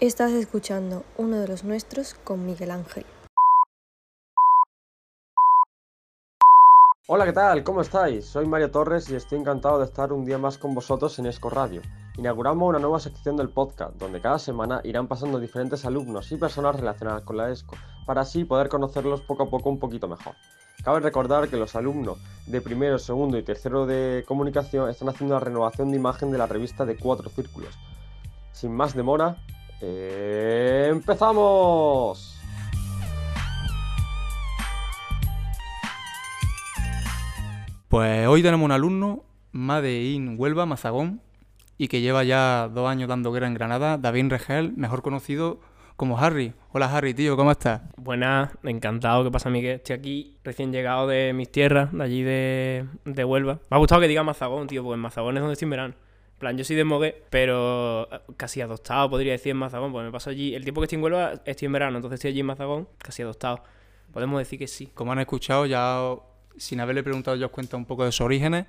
Estás escuchando uno de los nuestros con Miguel Ángel. Hola, ¿qué tal? ¿Cómo estáis? Soy Mario Torres y estoy encantado de estar un día más con vosotros en Esco Radio. Inauguramos una nueva sección del podcast, donde cada semana irán pasando diferentes alumnos y personas relacionadas con la ESCO, para así poder conocerlos poco a poco un poquito mejor. Cabe recordar que los alumnos de primero, segundo y tercero de comunicación están haciendo la renovación de imagen de la revista de Cuatro Círculos. Sin más demora, ¡Empezamos! Pues hoy tenemos un alumno, Made in Huelva, Mazagón, y que lleva ya dos años dando guerra en Granada, David Regel, mejor conocido como Harry. Hola Harry, tío, ¿cómo estás? Buenas, encantado. ¿Qué pasa, Miguel? Estoy aquí recién llegado de mis tierras, de allí de, de Huelva. Me ha gustado que diga Mazagón, tío, porque en Mazagón es donde estoy en verano plan, yo soy de Mogué, pero eh, casi adoptado, podría decir, en Mazagón. Pues me paso allí. El tiempo que estoy en Huelva, estoy en verano, entonces estoy allí en Mazagón, casi adoptado. Podemos decir que sí. Como han escuchado, ya sin haberle preguntado, yo os cuento un poco de sus orígenes.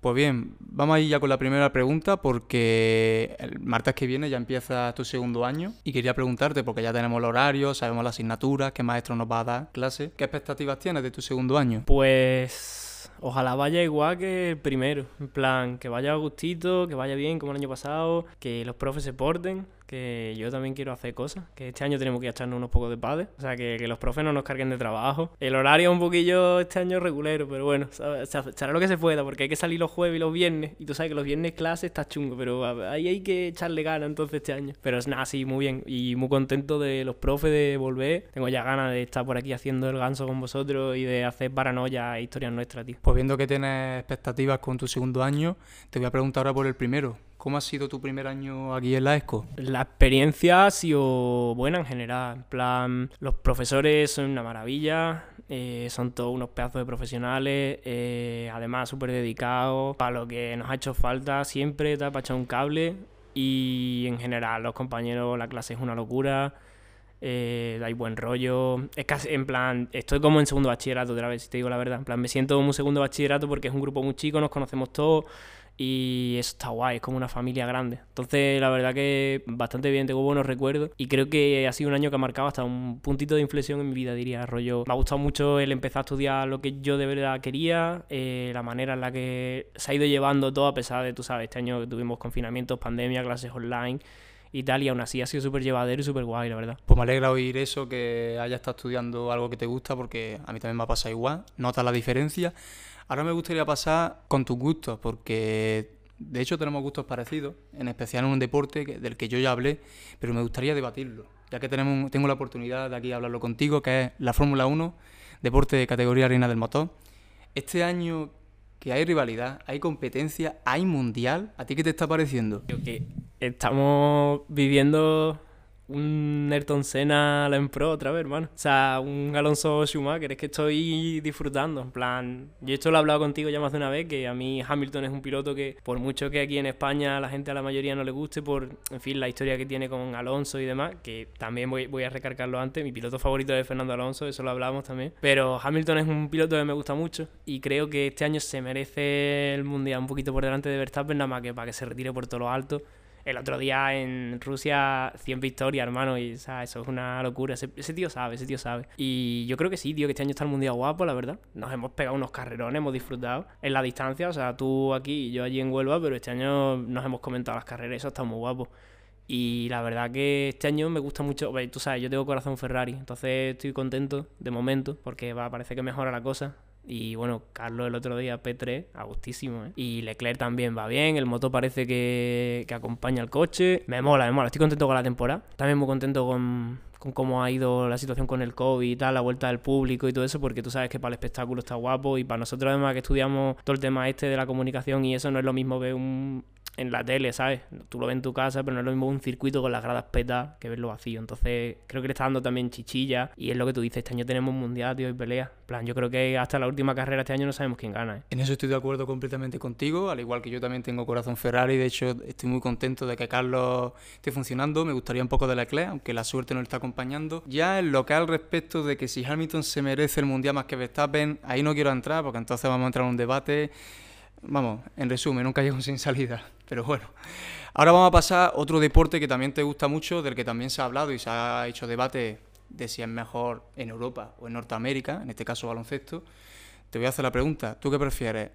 Pues bien, vamos a ir ya con la primera pregunta porque el martes que viene ya empieza tu segundo año y quería preguntarte, porque ya tenemos el horario, sabemos las asignaturas, qué maestro nos va a dar clase, ¿qué expectativas tienes de tu segundo año? Pues ojalá vaya igual que el primero. En plan, que vaya a gustito, que vaya bien como el año pasado, que los profes se porten que yo también quiero hacer cosas, que este año tenemos que echarnos unos pocos de padres, o sea, que, los profes no nos carguen de trabajo. El horario un poquillo este año regulero, pero bueno, se hará lo que se pueda, porque hay que salir los jueves y los viernes, y tú sabes que los viernes clase está chungo, pero ahí hay que echarle ganas entonces este año. Pero es nada, sí, muy bien, y muy contento de los profes de volver. Tengo ya ganas de estar por aquí haciendo el ganso con vosotros y de hacer paranoia e historias nuestras, tío. Pues viendo que tienes expectativas con tu segundo año, te voy a preguntar ahora por el primero. ¿Cómo ha sido tu primer año aquí en la ESCO? La experiencia ha sido buena en general. En plan, los profesores son una maravilla, eh, son todos unos pedazos de profesionales, eh, además súper dedicados para lo que nos ha hecho falta siempre, te para echar un cable. Y en general, los compañeros, la clase es una locura. Eh, hay buen rollo. Es casi, en plan, estoy como en segundo bachillerato otra vez, si te digo la verdad. En plan, me siento como un segundo bachillerato porque es un grupo muy chico, nos conocemos todos y eso está guay, es como una familia grande. Entonces, la verdad que bastante bien, tengo buenos recuerdos y creo que ha sido un año que ha marcado hasta un puntito de inflexión en mi vida, diría. Rollo, me ha gustado mucho el empezar a estudiar lo que yo de verdad quería, eh, la manera en la que se ha ido llevando todo, a pesar de, tú sabes, este año que tuvimos confinamientos, pandemia, clases online y tal, y aún así ha sido súper llevadero y súper guay, la verdad. Pues me alegra oír eso, que hayas estado estudiando algo que te gusta, porque a mí también me ha pasado igual, notas la diferencia. Ahora me gustaría pasar con tus gustos, porque de hecho tenemos gustos parecidos, en especial en un deporte del que yo ya hablé, pero me gustaría debatirlo, ya que tenemos, tengo la oportunidad de aquí hablarlo contigo, que es la Fórmula 1, deporte de categoría reina del motor. Este año que hay rivalidad, hay competencia, hay mundial, ¿a ti qué te está pareciendo? Creo que estamos viviendo un Ayrton Senna en Pro otra vez, hermano. O sea, un Alonso Schumacher, es que estoy disfrutando. En plan, yo esto lo he hablado contigo ya más de una vez, que a mí Hamilton es un piloto que, por mucho que aquí en España la gente a la mayoría no le guste, por, en fin, la historia que tiene con Alonso y demás, que también voy, voy a recargarlo antes. Mi piloto favorito es Fernando Alonso, eso lo hablamos también. Pero Hamilton es un piloto que me gusta mucho y creo que este año se merece el mundial un poquito por delante de Verstappen, nada más que para que se retire por todo lo alto el otro día en Rusia 100 victorias, hermano, y eso es una locura. Ese, tío sabe, ese tío sabe. Y yo creo que sí, tío, que este año está el mundial guapo, la verdad. Nos hemos pegado unos carrerones, hemos disfrutado en la distancia, o sea, tú aquí y yo allí en Huelva, pero este año nos hemos comentado las carreras, eso está muy guapo. Y la verdad que este año me gusta mucho, tú sabes, yo tengo corazón Ferrari, entonces estoy contento de momento porque va, parece que mejora la cosa. Y bueno, Carlos el otro día P3, a gustísimo, ¿eh? Y Leclerc también va bien, el motor parece que, que acompaña al coche. Me mola, me mola, estoy contento con la temporada. También muy contento con, con cómo ha ido la situación con el COVID y tal, la vuelta del público y todo eso, porque tú sabes que para el espectáculo está guapo y para nosotros además que estudiamos todo el tema este de la comunicación y eso no es lo mismo ver un, en la tele, ¿sabes? Tú lo ves en tu casa, pero no es lo mismo un circuito con las gradas petas que verlo vacío. Entonces, creo que le está dando también chichilla. Y es lo que tú dices, este año tenemos mundial, tío, y pelea. Plan, yo creo que hasta la última carrera este año no sabemos quién gana. ¿eh? En eso estoy de acuerdo completamente contigo, al igual que yo también tengo corazón Ferrari. De hecho, estoy muy contento de que Carlos esté funcionando. Me gustaría un poco de Leclerc, aunque la suerte no le está acompañando. Ya en lo que al respecto de que si Hamilton se merece el mundial más que Verstappen, ahí no quiero entrar, porque entonces vamos a entrar en un debate. Vamos, en resumen, un callejón sin salida. Pero bueno, ahora vamos a pasar a otro deporte que también te gusta mucho, del que también se ha hablado y se ha hecho debate de si es mejor en Europa o en Norteamérica, en este caso baloncesto. Te voy a hacer la pregunta, ¿tú qué prefieres?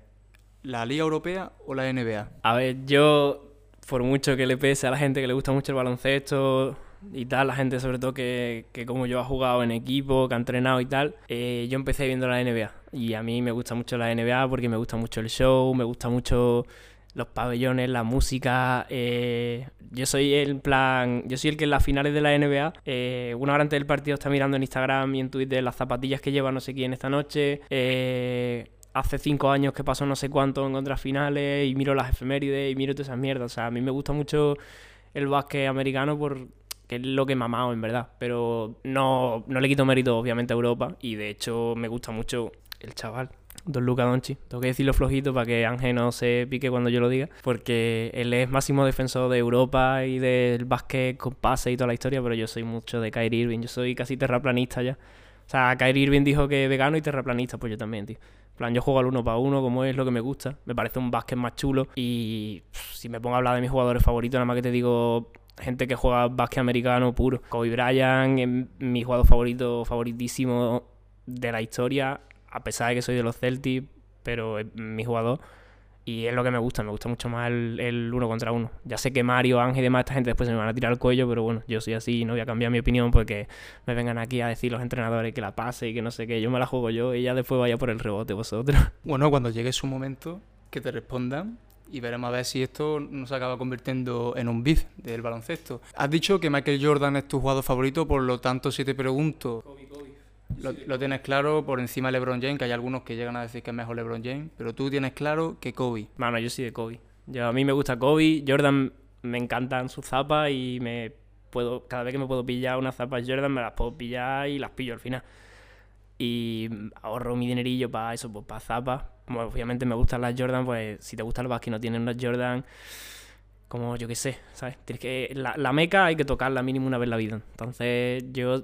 ¿La Liga Europea o la NBA? A ver, yo, por mucho que le pese a la gente que le gusta mucho el baloncesto y tal, la gente sobre todo que, que como yo ha jugado en equipo, que ha entrenado y tal, eh, yo empecé viendo la NBA. Y a mí me gusta mucho la NBA porque me gusta mucho el show, me gusta mucho los pabellones, la música. Eh, yo soy el plan, yo soy el que en las finales de la NBA, eh, una hora antes del partido está mirando en Instagram y en Twitter las zapatillas que lleva no sé quién esta noche. Eh, hace cinco años que pasó no sé cuánto en otras finales y miro las efemérides y miro todas esas mierdas. O sea, a mí me gusta mucho el básquet americano por que es lo que he mamado en verdad, pero no, no le quito mérito obviamente a Europa y de hecho me gusta mucho el chaval. Don Luca Donchi. Tengo que decirlo flojito para que Ángel no se pique cuando yo lo diga, porque él es máximo defensor de Europa y del básquet con pase y toda la historia, pero yo soy mucho de Kyrie Irving. Yo soy casi terraplanista ya. O sea, Kyrie Irving dijo que vegano y terraplanista, pues yo también, tío. En plan, yo juego al uno para uno, como es lo que me gusta. Me parece un básquet más chulo. Y si me pongo a hablar de mis jugadores favoritos, nada más que te digo gente que juega básquet americano puro. Kobe Bryant mi jugador favorito, favoritísimo de la historia a pesar de que soy de los Celtics, pero es mi jugador. Y es lo que me gusta, me gusta mucho más el, el uno contra uno. Ya sé que Mario, Ángel y demás, esta gente después se me van a tirar el cuello, pero bueno, yo soy así y no voy a cambiar mi opinión porque me vengan aquí a decir los entrenadores que la pase y que no sé qué. Yo me la juego yo y ya después vaya por el rebote vosotros. Bueno, cuando llegue su momento, que te respondan y veremos a ver si esto no se acaba convirtiendo en un beef del baloncesto. Has dicho que Michael Jordan es tu jugador favorito, por lo tanto, si te pregunto, lo, lo, tienes claro por encima de LeBron James, que hay algunos que llegan a decir que es mejor LeBron James, pero tú tienes claro que Kobe. Mano, yo soy de Kobe. Yo, a mí me gusta Kobe, Jordan me encantan sus zapas y me puedo cada vez que me puedo pillar unas zapas Jordan me las puedo pillar y las pillo al final. Y ahorro mi dinerillo para eso, pues para zapas. Obviamente me gustan las Jordan, pues si te gusta el básquet y no tienes unas Jordan, como yo qué sé, ¿sabes? Tienes que la, la meca hay que tocarla mínimo una vez en la vida. Entonces yo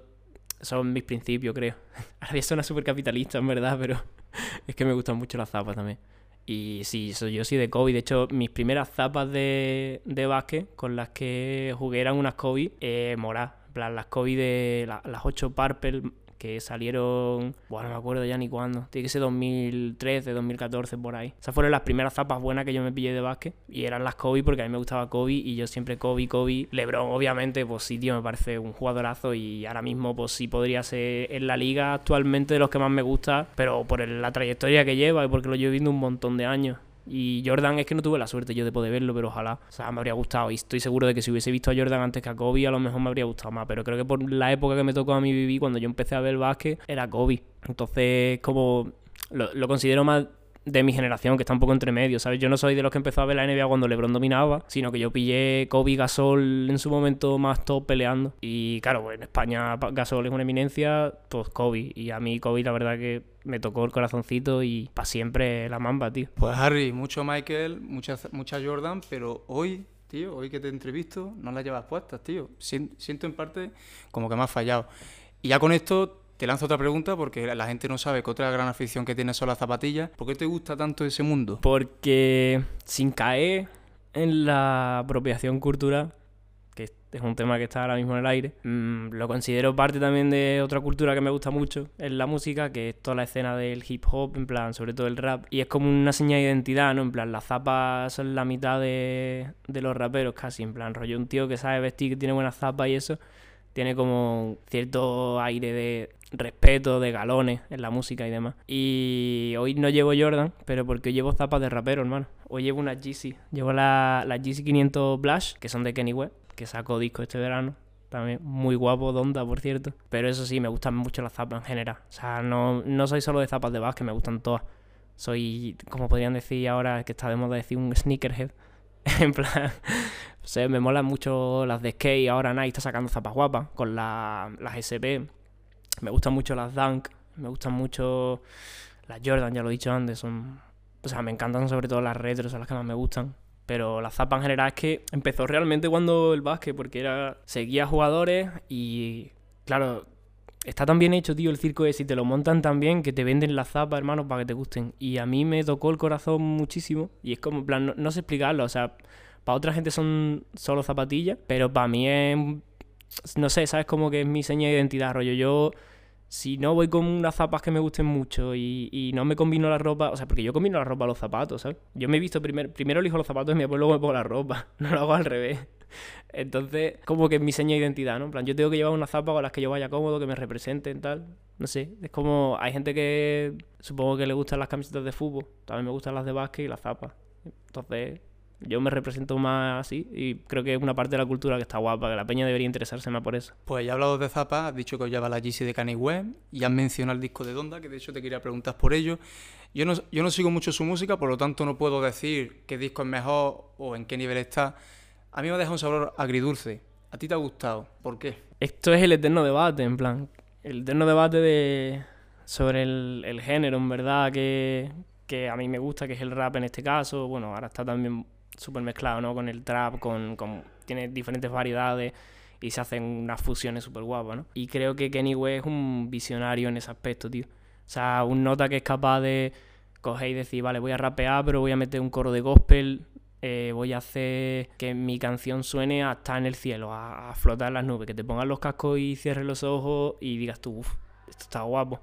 son mis principios, creo. Ahora ya suena súper capitalista, en verdad, pero es que me gustan mucho las zapas también. Y sí, soy, yo soy de Kobe. De hecho, mis primeras zapas de, de básquet con las que jugué eran unas Kobe eh, moradas. Las Kobe de la, las 8 Purple que salieron, bueno, no me acuerdo ya ni cuándo, tiene que ser 2013, 2014, por ahí. Esas fueron las primeras zapas buenas que yo me pillé de básquet y eran las Kobe porque a mí me gustaba Kobe y yo siempre Kobe, Kobe. LeBron, obviamente, pues sí, tío, me parece un jugadorazo y ahora mismo, pues sí podría ser en la liga actualmente de los que más me gusta, pero por la trayectoria que lleva y porque lo llevo viendo un montón de años. Y Jordan es que no tuve la suerte yo de poder verlo, pero ojalá. O sea, me habría gustado. Y estoy seguro de que si hubiese visto a Jordan antes que a Kobe, a lo mejor me habría gustado más. Pero creo que por la época que me tocó a mí vivir, cuando yo empecé a ver básquet, era Kobe. Entonces, como lo, lo considero más de mi generación, que está un poco entre medio, ¿sabes? Yo no soy de los que empezó a ver la NBA cuando LeBron dominaba, sino que yo pillé Kobe Gasol en su momento más top peleando. Y claro, pues en España Gasol es una eminencia, pues Kobe. Y a mí Kobe la verdad que me tocó el corazoncito y para siempre la mamba, tío. Pues Harry, mucho Michael, mucha, Jordan, pero hoy tío, hoy que te entrevisto, no las llevas puestas, tío. Siento en parte como que me has fallado. Y ya con esto te lanzo otra pregunta porque la gente no sabe que otra gran afición que tienes son las zapatillas. ¿Por qué te gusta tanto ese mundo? Porque sin caer en la apropiación cultural, que es un tema que está ahora mismo en el aire, mmm, lo considero parte también de otra cultura que me gusta mucho, es la música, que es toda la escena del hip hop, en plan, sobre todo el rap. Y es como una señal de identidad, ¿no? En plan, las zapas son la mitad de los raperos casi, en plan, rollo un tío que sabe vestir, que tiene buenas zapas y eso tiene como cierto aire de respeto, de galones en la música y demás. Y hoy no llevo Jordan, pero porque llevo zapas de rapero, hermano. Hoy llevo unas Yeezy. Llevo las la Yeezy 500 Blush, que son de Kenny West, que sacó disco este verano. También muy guapo, Donda, por cierto. Pero eso sí, me gustan mucho las zapas en general. O sea, no, no soy solo de zapas de básquet, me gustan todas. Soy, como podrían decir ahora, que está de moda decir, un sneakerhead. en plan, o sea, me molan mucho las de skate. Ahora Nike está sacando zapas guapas con la, las SP. Me gustan mucho las Dunk. Me gustan mucho las Jordan, ya lo he dicho antes. Son, o sea, me encantan sobre todo las retros, son las que más me gustan. Pero la zapa en general es que empezó realmente cuando el básquet, porque era seguía jugadores y, claro, está tan bien hecho, tío, el circo es, y te lo montan tan bien que te venden las zapas, hermano, para que te gusten. Y a mí me tocó el corazón muchísimo. Y es como, en plan, no, no sé explicarlo, o sea, Para otra gente son solo zapatillas, pero para mí es, no sé, ¿sabes? Como que es mi seña de identidad, rollo. Yo, si no voy con unas zapas que me gusten mucho y, y no me combino la ropa, o sea, porque yo combino la ropa a los zapatos, ¿sabes? Yo me he visto primero, primero elijo los zapatos y después luego me pongo la ropa, no lo hago al revés. Entonces, como que es mi seña de identidad, ¿no? En plan, yo tengo que llevar unas zapas con las que yo vaya cómodo, que me representen, tal. No sé, es como, hay gente que supongo que le gustan las camisetas de fútbol, también me gustan las de básquet y las zapas. Entonces, yo me represento más así y creo que es una parte de la cultura que está guapa, que la peña debería interesarse más por eso. Pues ya hablado de zapas, has dicho que os lleva la GC de Kanye West y has mencionado el disco de Donda, que de hecho te quería preguntar por ello. Yo no, yo no sigo mucho su música, por lo tanto no puedo decir qué disco es mejor o en qué nivel está. A mí me ha dejado un sabor agridulce. ¿A ti te ha gustado? ¿Por qué? Esto es el eterno debate, en plan, el eterno debate de sobre el, el género, en verdad, que, que a mí me gusta, que es el rap en este caso. Bueno, ahora está también súper mezclado, ¿no? Con el trap, con, con, tiene diferentes variedades y se hacen unas fusiones súper guapas, ¿no? Y creo que Kenny West es un visionario en ese aspecto, tío. O sea, un nota que es capaz de coger y decir, vale, voy a rapear, pero voy a meter un coro de gospel, eh, voy a hacer que mi canción suene a estar en el cielo, a, a flotar en las nubes, que te pongas los cascos y cierres los ojos y digas tú, uff, esto está guapo.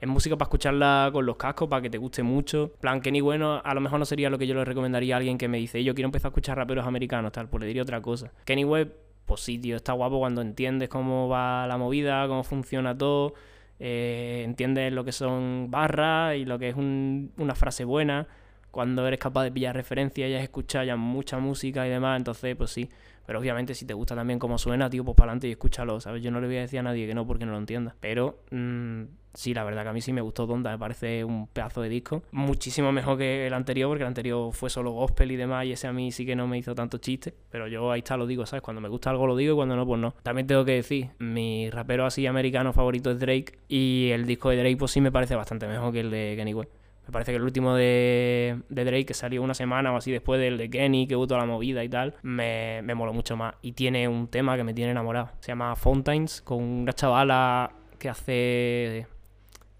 Es música para escucharla con los cascos, para que te guste mucho. plan, ni bueno, a lo mejor no sería lo que yo le recomendaría a alguien que me dice, yo quiero empezar a escuchar raperos americanos, tal, pues le diría otra cosa. Kenny West, pues sí, tío, está guapo cuando entiendes cómo va la movida, cómo funciona todo, eh, entiendes lo que son barras y lo que es un, una frase buena cuando eres capaz de pillar referencias y has escuchado ya mucha música y demás, entonces pues sí. Pero obviamente si te gusta también cómo suena, tío, pues para adelante y escúchalo, ¿sabes? Yo no le voy a decir a nadie que no porque no lo entienda. Pero mmm, sí, la verdad que a mí sí me gustó Donda, me parece un pedazo de disco. Muchísimo mejor que el anterior, porque el anterior fue solo gospel y demás, y ese a mí sí que no me hizo tanto chiste. Pero yo ahí está, lo digo, ¿sabes? Cuando me gusta algo lo digo y cuando no, pues no. También tengo que decir, mi rapero así americano favorito es Drake, y el disco de Drake pues sí me parece bastante mejor que el de Kenny West. Me parece que el último de, Drake, que salió una semana o así después del de Kenny, que hubo toda la movida y tal, me, me moló mucho más. Y tiene un tema que me tiene enamorado. Se llama Fountains, con una chavala que hace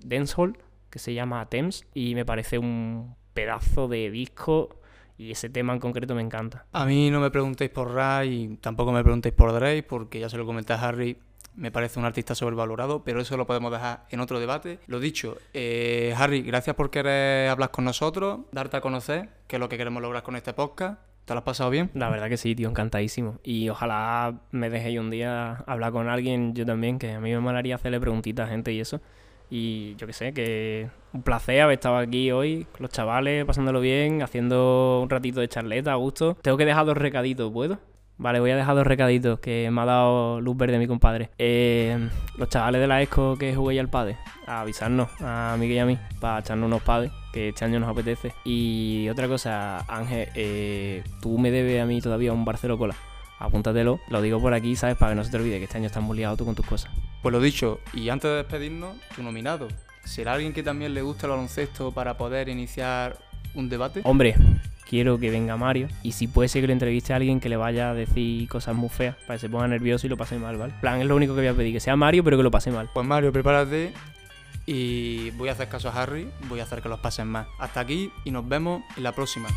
dancehall, que se llama Thames, y me parece un pedazo de disco. Y ese tema en concreto me encanta. A mí no me preguntéis por Ray y tampoco me preguntéis por Drake, porque ya se lo comenté a Harry me parece un artista sobrevalorado, pero eso lo podemos dejar en otro debate. Lo dicho, eh, Harry, gracias por querer hablar con nosotros, darte a conocer, que es lo que queremos lograr con este podcast. ¿Te lo has pasado bien? La verdad que sí, tío, encantadísimo. Y ojalá me dejéis un día hablar con alguien, yo también, que a mí me molaría hacerle preguntitas a gente y eso. Y yo qué sé, que un placer haber estado aquí hoy los chavales, pasándolo bien, haciendo un ratito de charleta a gusto. Tengo que dejar dos recaditos, ¿puedo? Vale, voy a dejar dos recaditos que me ha dado luz verde mi compadre. Eh, los chavales de la ESCO que juguéis al padre, a avisarnos a Miguel y a mí para echarnos unos padres, que este año nos apetece. Y otra cosa, Ángel, eh, tú me debes a mí todavía un Barcelo Cola. Apúntatelo, lo digo por aquí, ¿sabes? Para que no se te olvide que este año estás muy liado tú con tus cosas. Pues lo dicho, y antes de despedirnos, tu nominado. ¿Será alguien que también le gusta el baloncesto para poder iniciar un debate? Hombre, quiero que venga Mario y si puede ser que le entreviste a alguien que le vaya a decir cosas muy feas para que se ponga nervioso y lo pase mal, ¿vale? plan, es lo único que voy a pedir, que sea Mario pero que lo pase mal. Pues Mario, prepárate y voy a hacer caso a Harry, voy a hacer que los pasen mal. Hasta aquí y nos vemos en la próxima.